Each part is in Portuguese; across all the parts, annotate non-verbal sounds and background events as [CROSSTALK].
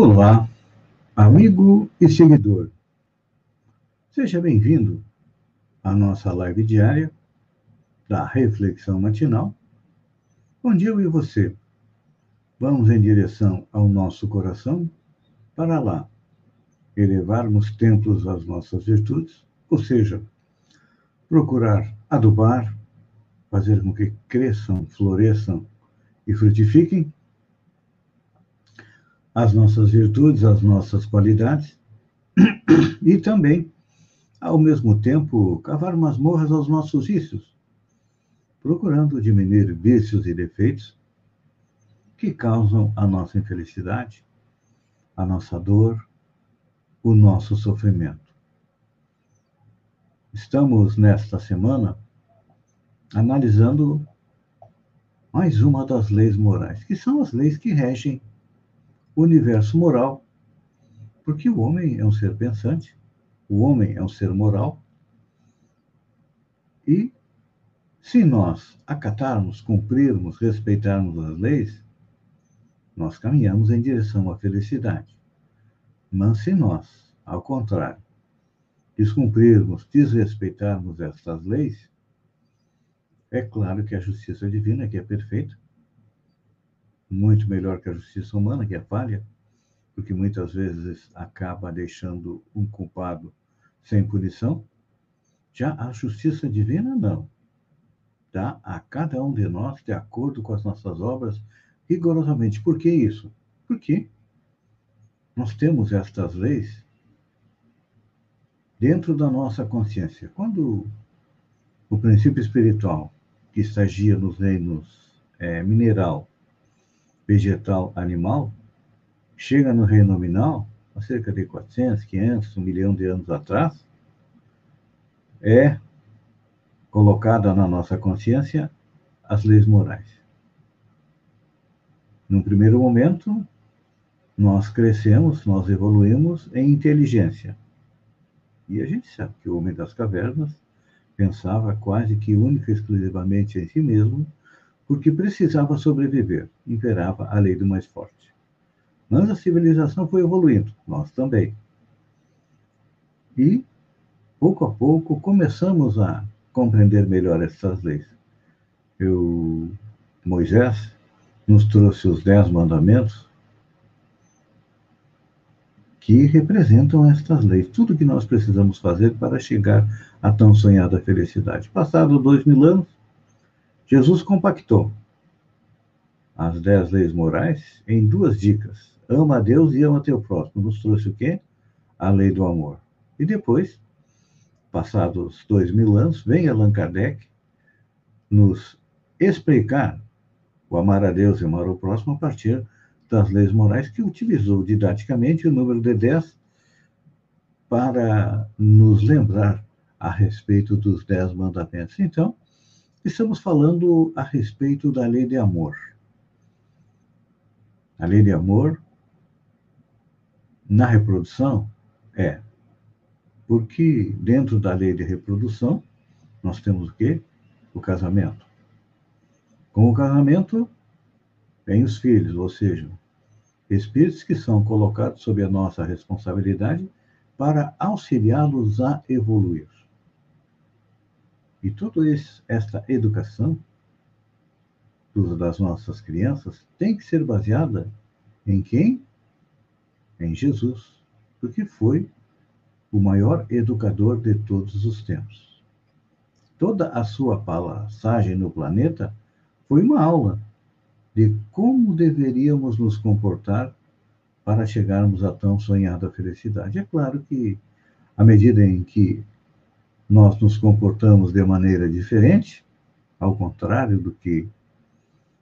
Olá, amigo e seguidor. Seja bem-vindo à nossa live diária da Reflexão Matinal, onde eu e você vamos em direção ao nosso coração para lá elevarmos templos às nossas virtudes, ou seja, procurar adubar, fazer com que cresçam, floresçam e frutifiquem as nossas virtudes, as nossas qualidades, e também, ao mesmo tempo, cavar masmorras aos nossos vícios, procurando diminuir vícios e defeitos que causam a nossa infelicidade, a nossa dor, o nosso sofrimento. Estamos, nesta semana, analisando mais uma das leis morais, que são as leis que regem universo moral, porque o homem é um ser pensante, o homem é um ser moral, e se nós acatarmos, cumprirmos, respeitarmos as leis, nós caminhamos em direção à felicidade. Mas se nós, ao contrário, descumprirmos, desrespeitarmos estas leis, é claro que a justiça divina, que é perfeita, muito melhor que a justiça humana, que é falha, porque muitas vezes acaba deixando um culpado sem punição. Já a justiça divina, não. Dá a cada um de nós, de acordo com as nossas obras, rigorosamente. Por que isso? Porque nós temos estas leis dentro da nossa consciência. Quando o princípio espiritual, que estagia nos reinos é, mineral, vegetal animal chega no reino nominal, há cerca de 400, 500, um milhão de anos atrás, é colocada na nossa consciência as leis morais. Num primeiro momento, nós crescemos, nós evoluímos em inteligência. E a gente sabe que o homem das cavernas pensava quase que única e exclusivamente em si mesmo porque precisava sobreviver, imperava a lei do mais forte. Mas a civilização foi evoluindo, nós também. E, pouco a pouco, começamos a compreender melhor essas leis. Eu, Moisés nos trouxe os dez mandamentos que representam estas leis, tudo que nós precisamos fazer para chegar à tão sonhada felicidade. Passado dois mil anos, Jesus compactou as dez leis morais em duas dicas. Ama a Deus e ama teu próximo. Nos trouxe o quê? A lei do amor. E depois, passados dois mil anos, vem Allan Kardec nos explicar o amar a Deus e amar o próximo a partir das leis morais que utilizou didaticamente o número de dez para nos lembrar a respeito dos dez mandamentos. Então, Estamos falando a respeito da lei de amor. A lei de amor na reprodução é porque dentro da lei de reprodução nós temos o quê? O casamento. Com o casamento vem os filhos, ou seja, espíritos que são colocados sob a nossa responsabilidade para auxiliá-los a evoluir. E toda esta educação das nossas crianças tem que ser baseada em quem? Em Jesus, porque foi o maior educador de todos os tempos. Toda a sua passagem no planeta foi uma aula de como deveríamos nos comportar para chegarmos à tão sonhada felicidade. É claro que, à medida em que nós nos comportamos de maneira diferente, ao contrário do que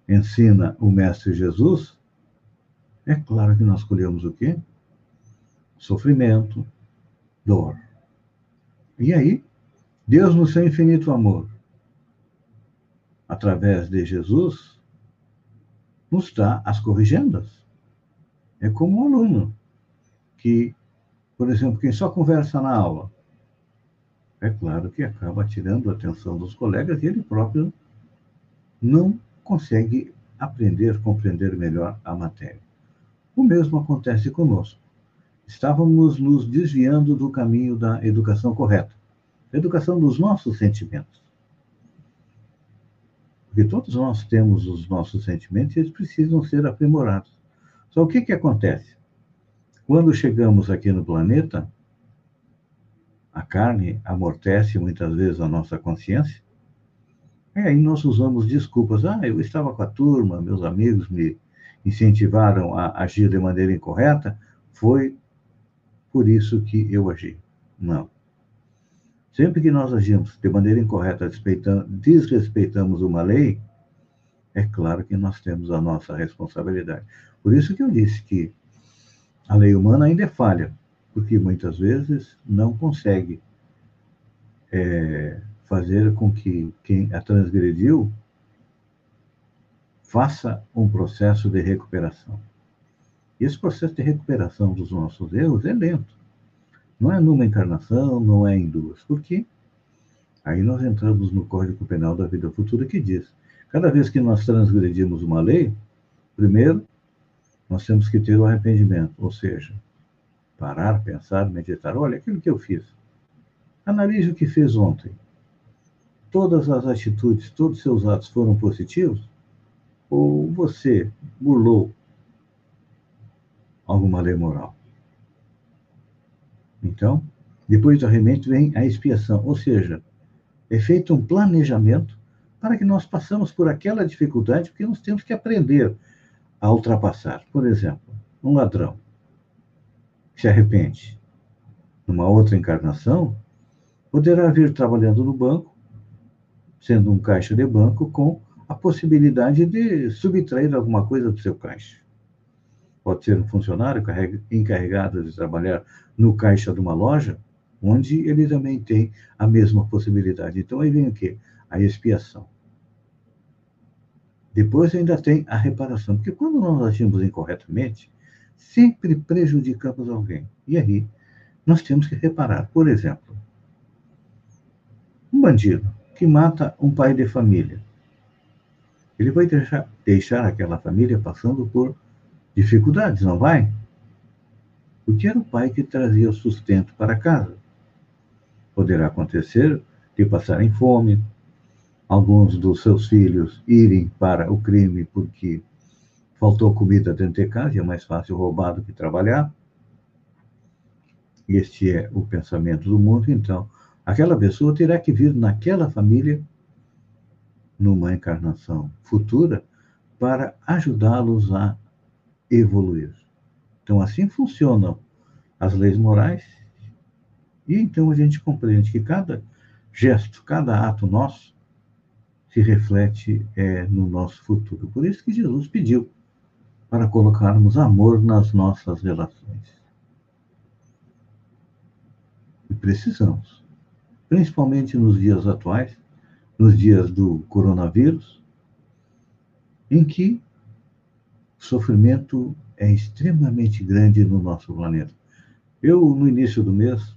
ensina o Mestre Jesus, é claro que nós escolhemos o quê? Sofrimento, dor. E aí, Deus, no seu infinito amor, através de Jesus, nos dá as corrigendas. É como um aluno que, por exemplo, quem só conversa na aula, é claro que acaba tirando a atenção dos colegas e ele próprio não consegue aprender, compreender melhor a matéria. O mesmo acontece conosco. Estávamos nos desviando do caminho da educação correta, educação dos nossos sentimentos. Porque todos nós temos os nossos sentimentos e eles precisam ser aprimorados. Só o que, que acontece? Quando chegamos aqui no planeta, a carne amortece muitas vezes a nossa consciência, e aí nós usamos desculpas. Ah, eu estava com a turma, meus amigos me incentivaram a agir de maneira incorreta, foi por isso que eu agi. Não. Sempre que nós agimos de maneira incorreta, desrespeitamos uma lei, é claro que nós temos a nossa responsabilidade. Por isso que eu disse que a lei humana ainda é falha, porque muitas vezes não consegue é, fazer com que quem a transgrediu faça um processo de recuperação. E esse processo de recuperação dos nossos erros é lento. Não é numa encarnação, não é em duas. Por quê? Aí nós entramos no Código Penal da Vida Futura que diz: cada vez que nós transgredimos uma lei, primeiro, nós temos que ter o arrependimento, ou seja, parar, pensar, meditar. Olha, aquilo que eu fiz. Analise o que fez ontem. Todas as atitudes, todos os seus atos foram positivos? Ou você burlou alguma lei moral? Então, depois do arrependimento vem a expiação, ou seja, é feito um planejamento para que nós passamos por aquela dificuldade, porque nós temos que aprender a ultrapassar. Por exemplo, um ladrão que se arrepende numa outra encarnação poderá vir trabalhando no banco, sendo um caixa de banco, com a possibilidade de subtrair alguma coisa do seu caixa. Pode ser um funcionário encarregado de trabalhar no caixa de uma loja, onde ele também tem a mesma possibilidade. Então aí vem o quê? A expiação. Depois ainda tem a reparação, porque quando nós agimos incorretamente, sempre prejudicamos alguém. E aí nós temos que reparar. Por exemplo, um bandido que mata um pai de família, ele vai deixar, deixar aquela família passando por dificuldades, não vai? Porque era o pai que trazia o sustento para casa. Poderá acontecer de passarem fome, alguns dos seus filhos irem para o crime porque faltou comida dentro de casa é mais fácil roubar do que trabalhar. Este é o pensamento do mundo, então, aquela pessoa terá que vir naquela família, numa encarnação futura, para ajudá-los a evoluir. Então, assim funcionam as leis morais, e então a gente compreende que cada gesto, cada ato nosso, se reflete é, no nosso futuro. Por isso que Jesus pediu para colocarmos amor nas nossas relações. E precisamos, principalmente nos dias atuais, nos dias do coronavírus, em que o sofrimento é extremamente grande no nosso planeta. Eu, no início do mês,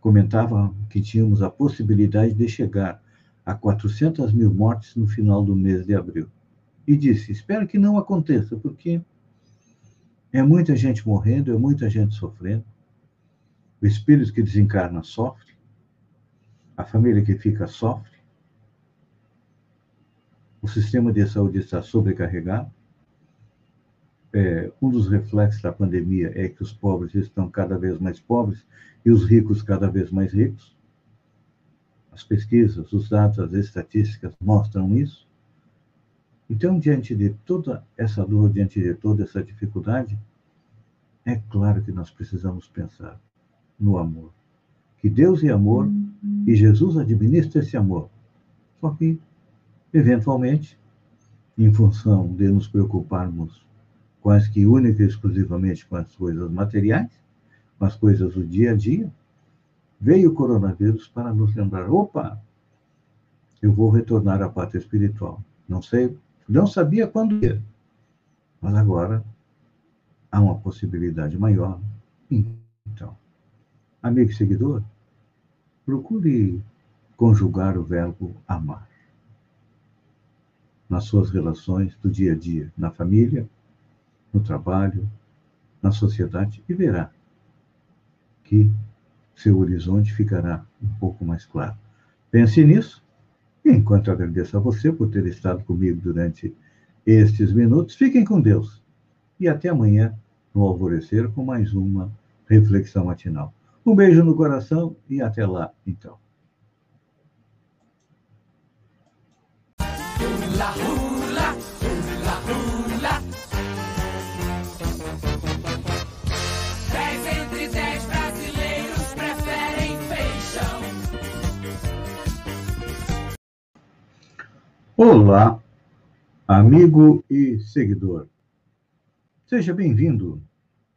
comentava que tínhamos a possibilidade de chegar a 400 mil mortes no final do mês de abril. E disse: espero que não aconteça, porque é muita gente morrendo, é muita gente sofrendo. O espírito que desencarna sofre, a família que fica sofre, o sistema de saúde está sobrecarregado. É, um dos reflexos da pandemia é que os pobres estão cada vez mais pobres e os ricos cada vez mais ricos. As pesquisas, os dados, as estatísticas mostram isso. Então, diante de toda essa dor, diante de toda essa dificuldade, é claro que nós precisamos pensar no amor. Que Deus é amor e Jesus administra esse amor. Só que, eventualmente, em função de nos preocuparmos quase que única e exclusivamente com as coisas materiais, com as coisas do dia a dia, Veio o coronavírus para nos lembrar: opa, eu vou retornar à pátria espiritual. Não sei, não sabia quando ia, mas agora há uma possibilidade maior. Então, amigo e seguidor, procure conjugar o verbo amar nas suas relações do dia a dia, na família, no trabalho, na sociedade e verá que seu horizonte ficará um pouco mais claro. Pense nisso. Enquanto agradeço a você por ter estado comigo durante estes minutos, fiquem com Deus. E até amanhã, no alvorecer, com mais uma reflexão matinal. Um beijo no coração e até lá, então. Olá, amigo e seguidor. Seja bem-vindo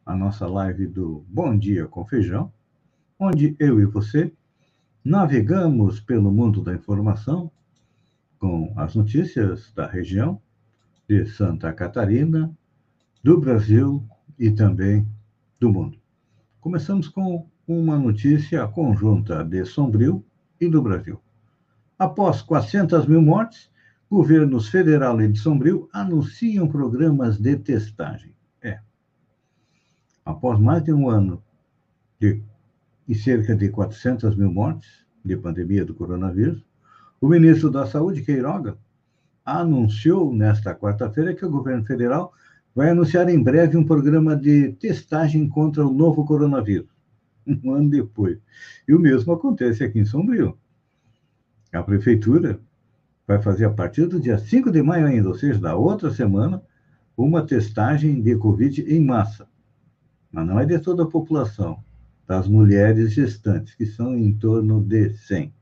à nossa live do Bom Dia com Feijão, onde eu e você navegamos pelo mundo da informação com as notícias da região de Santa Catarina, do Brasil e também do mundo. Começamos com uma notícia conjunta de Sombrio e do Brasil. Após 400 mil mortes, governos federal e de Sombrio anunciam programas de testagem. É. Após mais de um ano de, e cerca de 400 mil mortes de pandemia do coronavírus, o ministro da Saúde, Queiroga, anunciou nesta quarta-feira que o governo federal vai anunciar em breve um programa de testagem contra o novo coronavírus, [LAUGHS] um ano depois. E o mesmo acontece aqui em Sombrio. A prefeitura vai fazer a partir do dia 5 de maio ainda, ou seja, da outra semana, uma testagem de Covid em massa. Mas não é de toda a população, das mulheres gestantes, que são em torno de 100.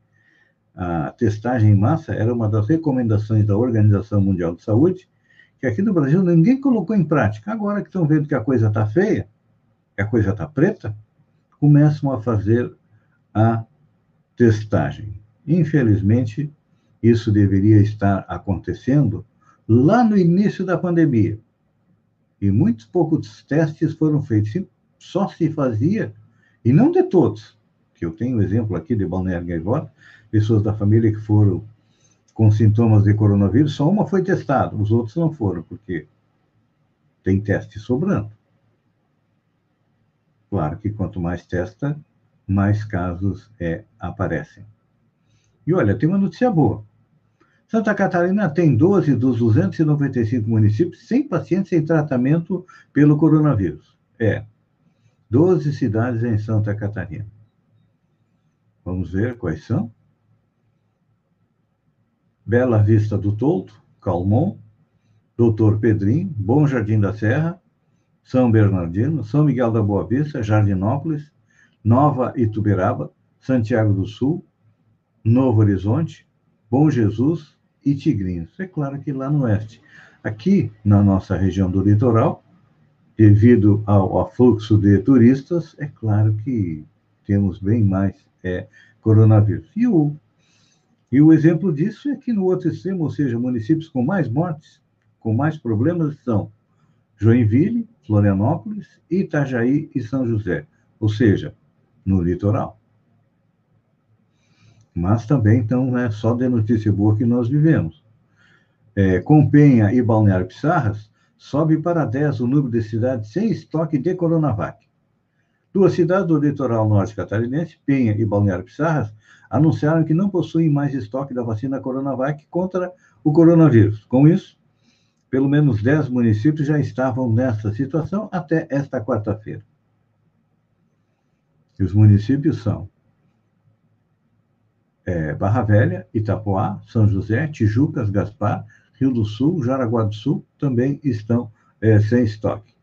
A testagem em massa era uma das recomendações da Organização Mundial de Saúde, que aqui no Brasil ninguém colocou em prática. Agora que estão vendo que a coisa está feia, que a coisa está preta, começam a fazer a testagem. Infelizmente, isso deveria estar acontecendo lá no início da pandemia. E muitos poucos testes foram feitos. Só se fazia, e não de todos, que eu tenho um exemplo aqui de Balneário Gaivota, pessoas da família que foram com sintomas de coronavírus, só uma foi testada, os outros não foram, porque tem teste sobrando. Claro que quanto mais testa, mais casos é, aparecem. E olha, tem uma notícia boa. Santa Catarina tem 12 dos 295 municípios sem pacientes em tratamento pelo coronavírus. É, 12 cidades em Santa Catarina. Vamos ver quais são. Bela Vista do Tolto, Calmon, Doutor Pedrinho, Bom Jardim da Serra, São Bernardino, São Miguel da Boa Vista, Jardinópolis, Nova Ituberaba, Santiago do Sul, Novo Horizonte, Bom Jesus, e tigrinhos. É claro que lá no oeste. Aqui, na nossa região do litoral, devido ao afluxo de turistas, é claro que temos bem mais é, coronavírus. E o, e o exemplo disso é que no outro extremo, ou seja, municípios com mais mortes, com mais problemas, são Joinville, Florianópolis, Itajaí e São José, ou seja, no litoral mas também então não é só de notícia boa que nós vivemos. É, com Penha e Balneário Pissarras, sobe para 10 o número de cidades sem estoque de Coronavac. Duas cidades do litoral norte catarinense, Penha e Balneário Pissarras, anunciaram que não possuem mais estoque da vacina Coronavac contra o coronavírus. Com isso, pelo menos 10 municípios já estavam nessa situação até esta quarta-feira. E os municípios são é, Barra Velha, Itapoá, São José, Tijucas, Gaspar, Rio do Sul, Jaraguá do Sul também estão é, sem estoque.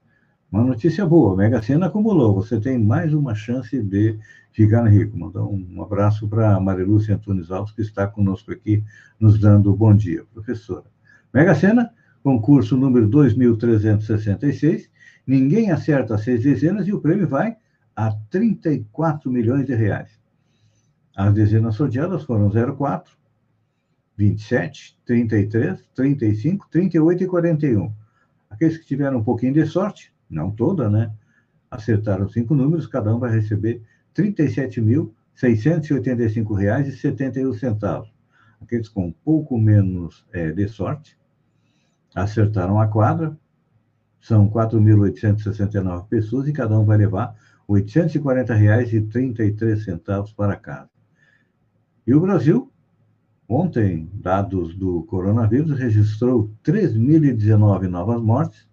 Uma notícia boa, Mega Sena acumulou, você tem mais uma chance de ficar rico. Mandar um abraço para a Marilúcia Antunes Alves, que está conosco aqui, nos dando bom dia, professora. Mega Sena, concurso número 2366, ninguém acerta seis dezenas e o prêmio vai a 34 milhões de reais. As dezenas sorteadas foram 04, 27, 33, 35, 38 e 41. Aqueles que tiveram um pouquinho de sorte, não toda, né? Acertaram cinco números, cada um vai receber R$ 37.685,71. Aqueles com um pouco menos é, de sorte acertaram a quadra, São 4.869 pessoas e cada um vai levar R$ 840,33 para casa. E o Brasil, ontem, dados do coronavírus, registrou 3.019 novas mortes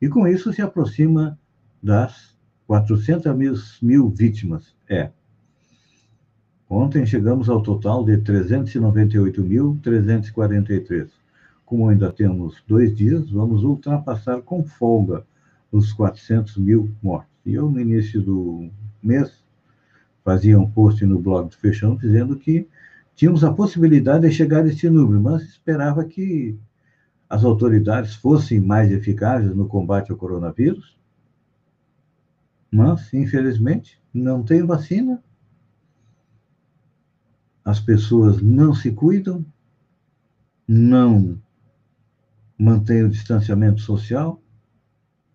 e com isso se aproxima das 400 mil, mil vítimas. É. Ontem chegamos ao total de 398.343. Como ainda temos dois dias, vamos ultrapassar com folga os 400 mil mortos. E eu, no início do mês, fazia um post no blog do Fechão dizendo que tínhamos a possibilidade de chegar a esse número, mas esperava que as autoridades fossem mais eficazes no combate ao coronavírus. Mas, infelizmente, não tem vacina. As pessoas não se cuidam, não mantêm o distanciamento social,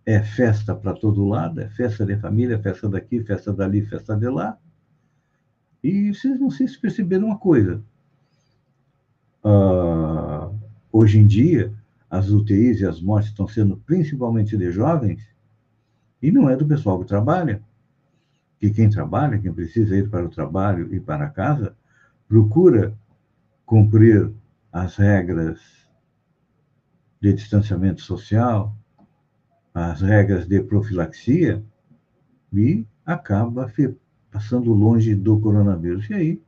é festa para todo lado, é festa de família, festa daqui, festa dali, festa de lá. E vocês não sei se perceberam uma coisa. Uh, hoje em dia, as UTIs e as mortes estão sendo principalmente de jovens, e não é do pessoal que trabalha. Que quem trabalha, quem precisa ir para o trabalho e para casa, procura cumprir as regras de distanciamento social, as regras de profilaxia e acaba passando longe do coronavírus. E aí,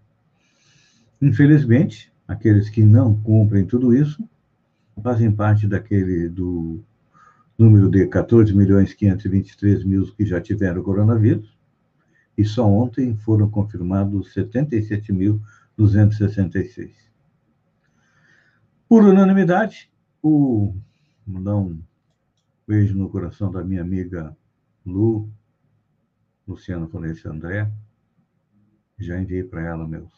infelizmente, aqueles que não cumprem tudo isso fazem parte daquele do número de 14 milhões 523 mil que já tiveram coronavírus, e só ontem foram confirmados 77.266. Por unanimidade, o mandar um Beijo no coração da minha amiga Lu, Luciana Florencio André. Já enviei para ela meus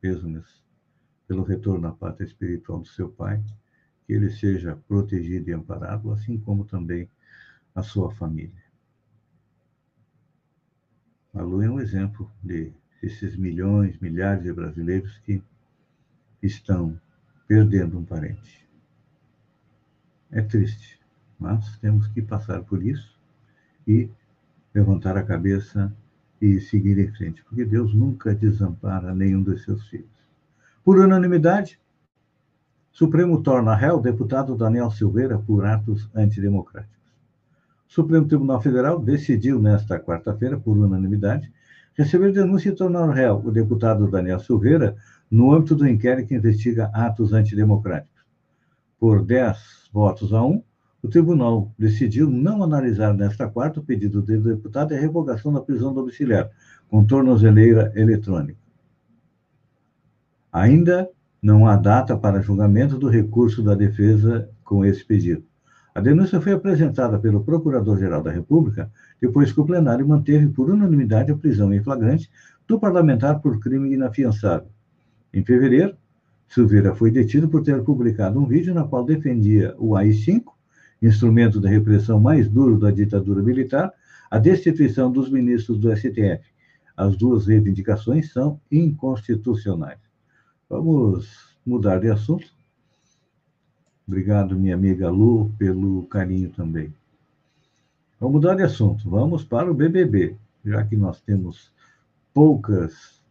pêsames pelo retorno à pátria espiritual do seu pai. Que ele seja protegido e amparado, assim como também a sua família. A Lu é um exemplo de esses milhões, milhares de brasileiros que estão perdendo um parente. É triste, mas temos que passar por isso e levantar a cabeça e seguir em frente, porque Deus nunca desampara nenhum dos seus filhos. Por unanimidade, Supremo torna réu deputado Daniel Silveira por atos antidemocráticos. O Supremo Tribunal Federal decidiu nesta quarta-feira, por unanimidade, receber denúncia e tornar réu o deputado Daniel Silveira no âmbito do inquérito que investiga atos antidemocráticos. Por 10 votos a 1, o tribunal decidiu não analisar nesta quarta o pedido do deputado e a revogação da prisão domiciliar, com tornozeleira eletrônica. Ainda não há data para julgamento do recurso da defesa com esse pedido. A denúncia foi apresentada pelo Procurador-Geral da República, depois que o plenário manteve por unanimidade a prisão em flagrante do parlamentar por crime inafiançável. Em fevereiro, Silveira foi detido por ter publicado um vídeo na qual defendia o AI-5 instrumento da repressão mais duro da ditadura militar, a destituição dos ministros do STF. As duas reivindicações são inconstitucionais. Vamos mudar de assunto. Obrigado, minha amiga Lu, pelo carinho também. Vamos mudar de assunto. Vamos para o BBB, já que nós temos poucas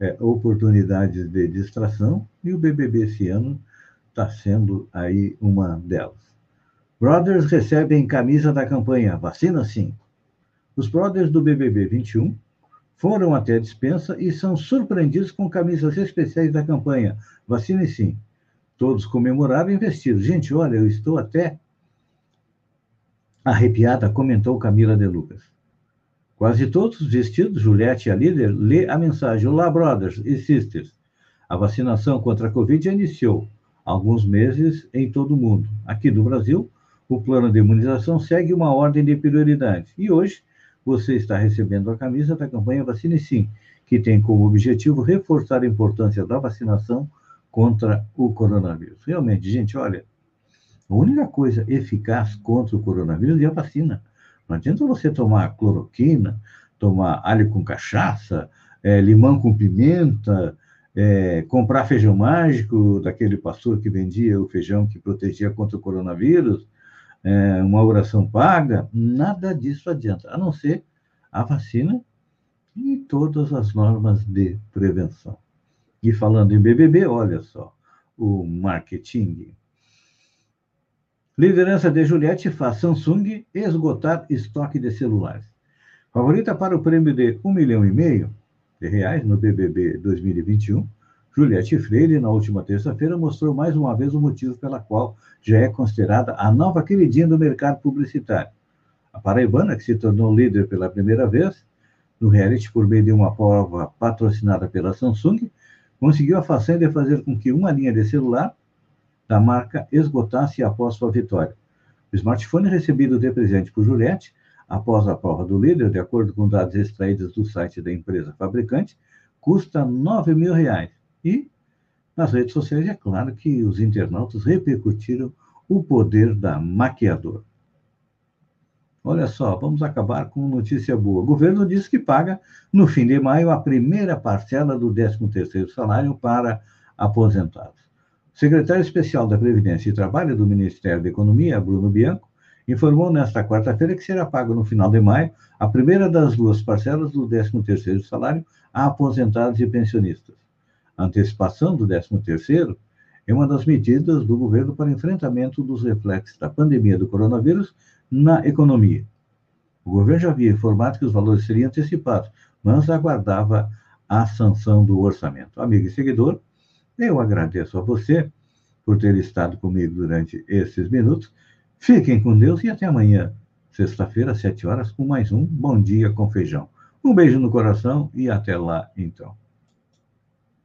é, oportunidades de distração e o BBB esse ano está sendo aí uma delas. Brothers recebem camisa da campanha Vacina Sim. Os brothers do BBB 21 foram até a dispensa e são surpreendidos com camisas especiais da campanha Vacine Sim. Todos comemoraram e vestidos. Gente, olha, eu estou até arrepiada, comentou Camila de Lucas. Quase todos vestidos, Juliette, a líder, lê a mensagem: Olá, brothers e sisters. A vacinação contra a Covid iniciou há alguns meses em todo o mundo. Aqui no Brasil, o plano de imunização segue uma ordem de prioridade. E hoje você está recebendo a camisa da campanha Vacine Sim, que tem como objetivo reforçar a importância da vacinação contra o coronavírus. Realmente, gente, olha, a única coisa eficaz contra o coronavírus é a vacina. Não adianta você tomar cloroquina, tomar alho com cachaça, é, limão com pimenta, é, comprar feijão mágico daquele pastor que vendia o feijão que protegia contra o coronavírus, é, uma oração paga, nada disso adianta, a não ser a vacina e todas as normas de prevenção. E falando em BBB, olha só, o marketing. Liderança de Juliette faz Samsung esgotar estoque de celulares. Favorita para o prêmio de um milhão e meio de reais no BBB 2021, Juliette Freire, na última terça-feira, mostrou mais uma vez o motivo pela qual já é considerada a nova queridinha do mercado publicitário. A paraibana, que se tornou líder pela primeira vez no reality por meio de uma prova patrocinada pela Samsung, conseguiu a façanha de fazer com que uma linha de celular da marca esgotasse após sua vitória. O smartphone recebido de presente por Juliette, após a prova do líder, de acordo com dados extraídos do site da empresa fabricante, custa 9 mil reais. E nas redes sociais é claro que os internautas repercutiram o poder da maquiadora. Olha só, vamos acabar com notícia boa. O governo diz que paga, no fim de maio, a primeira parcela do 13º salário para aposentados. O secretário especial da Previdência e Trabalho do Ministério da Economia, Bruno Bianco, informou nesta quarta-feira que será pago no final de maio a primeira das duas parcelas do 13º salário a aposentados e pensionistas. A antecipação do 13º é uma das medidas do governo para enfrentamento dos reflexos da pandemia do coronavírus na economia. O governo já havia informado que os valores seriam antecipados, mas aguardava a sanção do orçamento. Amigo e seguidor, eu agradeço a você por ter estado comigo durante esses minutos. Fiquem com Deus e até amanhã, sexta-feira, às sete horas, com mais um Bom Dia com Feijão. Um beijo no coração e até lá, então.